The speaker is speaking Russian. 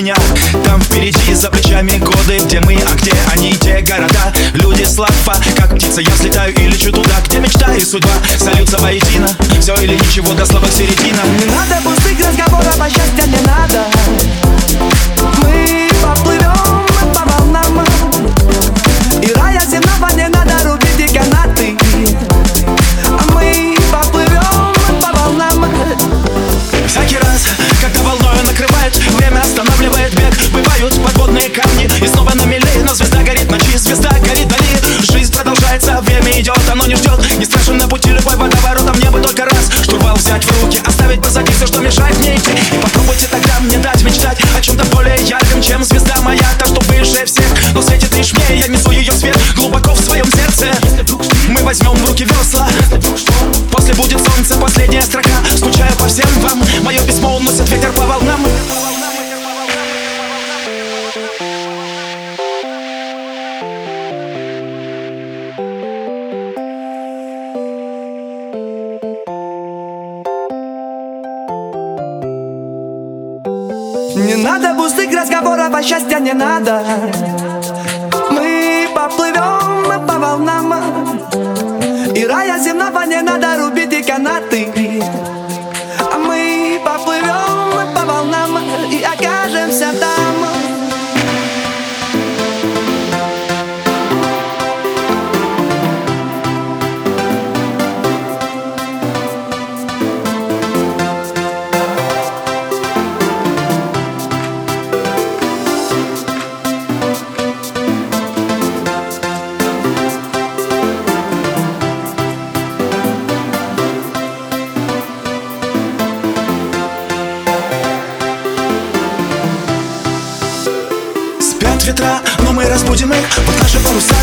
меня. Там впереди, за плечами годы Где мы, а где они, те города. Люди слабо, как птица Я взлетаю и лечу туда, где мечта и судьба. Сольются воедино Все или ничего, до слабых середина. Не надо пустых разговоров, а счастья не надо идти И попробуйте тогда мне дать мечтать О чем-то более ярком, чем звезда моя Та, что выше всех, но светит лишь мне Я несу ее свет глубоко в своем сердце. Мы возьмем в руки весла Не надо пустых разговоров, а счастья не надо ветра, но мы разбудим их Под наши паруса,